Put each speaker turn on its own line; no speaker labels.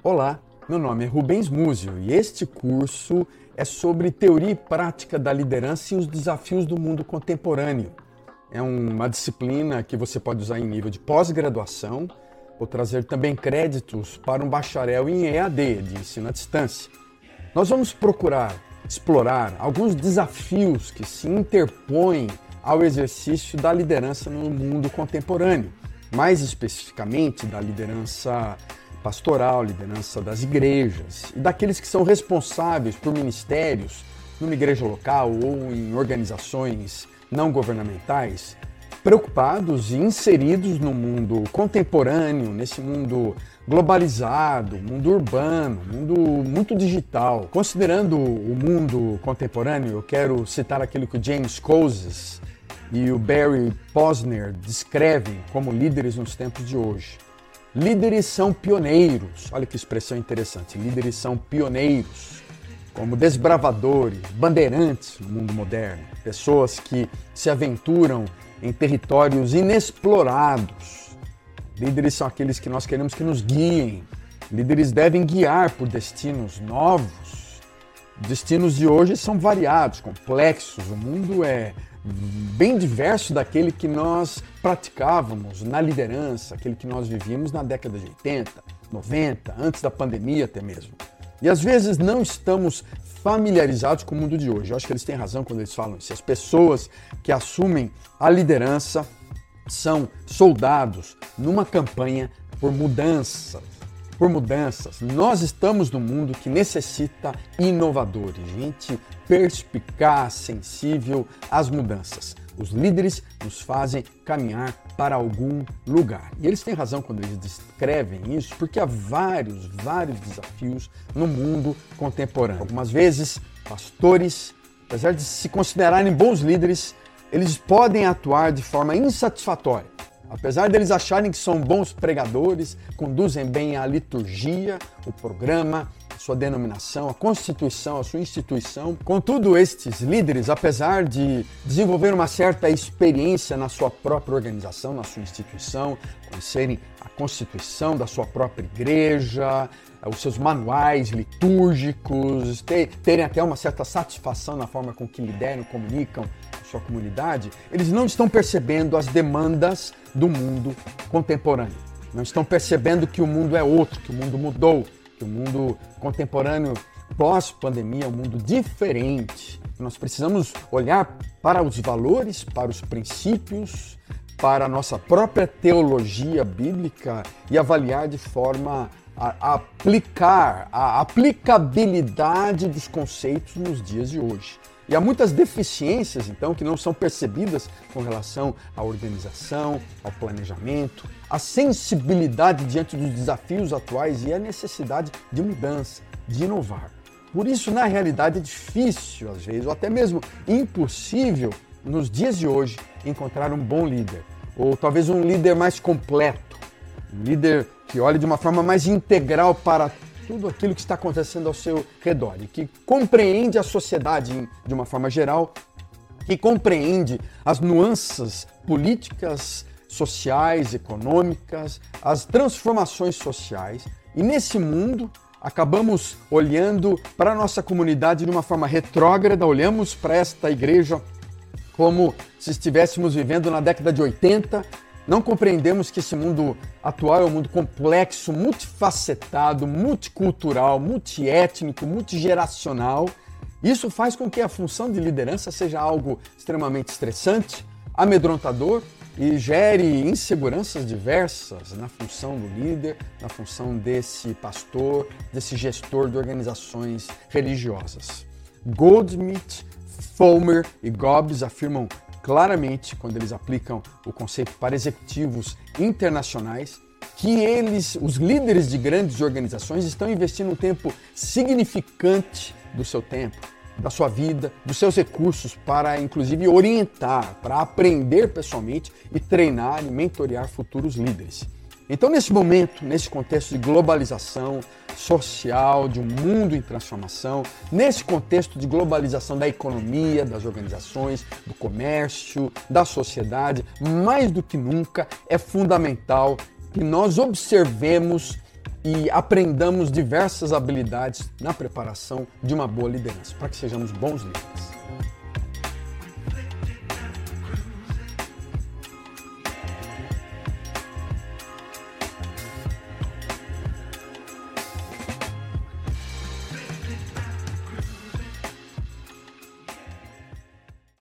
Olá, meu nome é Rubens Múzio e este curso é sobre teoria e prática da liderança e os desafios do mundo contemporâneo. É uma disciplina que você pode usar em nível de pós-graduação ou trazer também créditos para um bacharel em EAD, de ensino à distância. Nós vamos procurar explorar alguns desafios que se interpõem ao exercício da liderança no mundo contemporâneo, mais especificamente da liderança pastoral, liderança das igrejas e daqueles que são responsáveis por ministérios numa igreja local ou em organizações não governamentais, preocupados e inseridos no mundo contemporâneo, nesse mundo globalizado, mundo urbano, mundo muito digital. Considerando o mundo contemporâneo, eu quero citar aquilo que o James Coases e o Barry Posner descrevem como líderes nos tempos de hoje. Líderes são pioneiros. Olha que expressão interessante. Líderes são pioneiros, como desbravadores, bandeirantes no mundo moderno, pessoas que se aventuram em territórios inexplorados. Líderes são aqueles que nós queremos que nos guiem. Líderes devem guiar por destinos novos. Destinos de hoje são variados, complexos. O mundo é bem diverso daquele que nós praticávamos na liderança, aquele que nós vivíamos na década de 80, 90, antes da pandemia até mesmo. E às vezes não estamos familiarizados com o mundo de hoje. Eu acho que eles têm razão quando eles falam isso. As pessoas que assumem a liderança são soldados numa campanha por mudanças, por mudanças. Nós estamos num mundo que necessita inovadores, gente perspicaz, sensível às mudanças. Os líderes nos fazem caminhar para algum lugar. E eles têm razão quando eles descrevem isso, porque há vários, vários desafios no mundo contemporâneo. Algumas vezes, pastores, apesar de se considerarem bons líderes, eles podem atuar de forma insatisfatória Apesar deles acharem que são bons pregadores, conduzem bem a liturgia, o programa, sua denominação, a constituição, a sua instituição. Contudo, estes líderes, apesar de desenvolver uma certa experiência na sua própria organização, na sua instituição, conhecerem a constituição da sua própria igreja, os seus manuais litúrgicos, terem até uma certa satisfação na forma com que lideram, comunicam sua comunidade, eles não estão percebendo as demandas do mundo contemporâneo. Não estão percebendo que o mundo é outro, que o mundo mudou, que o mundo contemporâneo pós-pandemia é um mundo diferente. Nós precisamos olhar para os valores, para os princípios, para a nossa própria teologia bíblica e avaliar de forma a, aplicar a aplicabilidade dos conceitos nos dias de hoje. E há muitas deficiências, então, que não são percebidas com relação à organização, ao planejamento, à sensibilidade diante dos desafios atuais e à necessidade de mudança, de inovar. Por isso, na realidade, é difícil, às vezes, ou até mesmo impossível, nos dias de hoje, encontrar um bom líder, ou talvez um líder mais completo, um líder que olhe de uma forma mais integral para tudo aquilo que está acontecendo ao seu redor e que compreende a sociedade de uma forma geral, que compreende as nuances políticas, sociais, econômicas, as transformações sociais. E nesse mundo, acabamos olhando para a nossa comunidade de uma forma retrógrada, olhamos para esta igreja como se estivéssemos vivendo na década de 80 não compreendemos que esse mundo atual é um mundo complexo, multifacetado, multicultural, multiétnico, multigeracional. Isso faz com que a função de liderança seja algo extremamente estressante, amedrontador e gere inseguranças diversas na função do líder, na função desse pastor, desse gestor de organizações religiosas. Goldsmith, Fulmer e Gobbs afirmam claramente, quando eles aplicam o conceito para executivos internacionais, que eles, os líderes de grandes organizações, estão investindo um tempo significante do seu tempo, da sua vida, dos seus recursos para, inclusive, orientar, para aprender pessoalmente e treinar e mentorear futuros líderes. Então, nesse momento, nesse contexto de globalização social, de um mundo em transformação, nesse contexto de globalização da economia, das organizações, do comércio, da sociedade, mais do que nunca é fundamental que nós observemos e aprendamos diversas habilidades na preparação de uma boa liderança, para que sejamos bons líderes.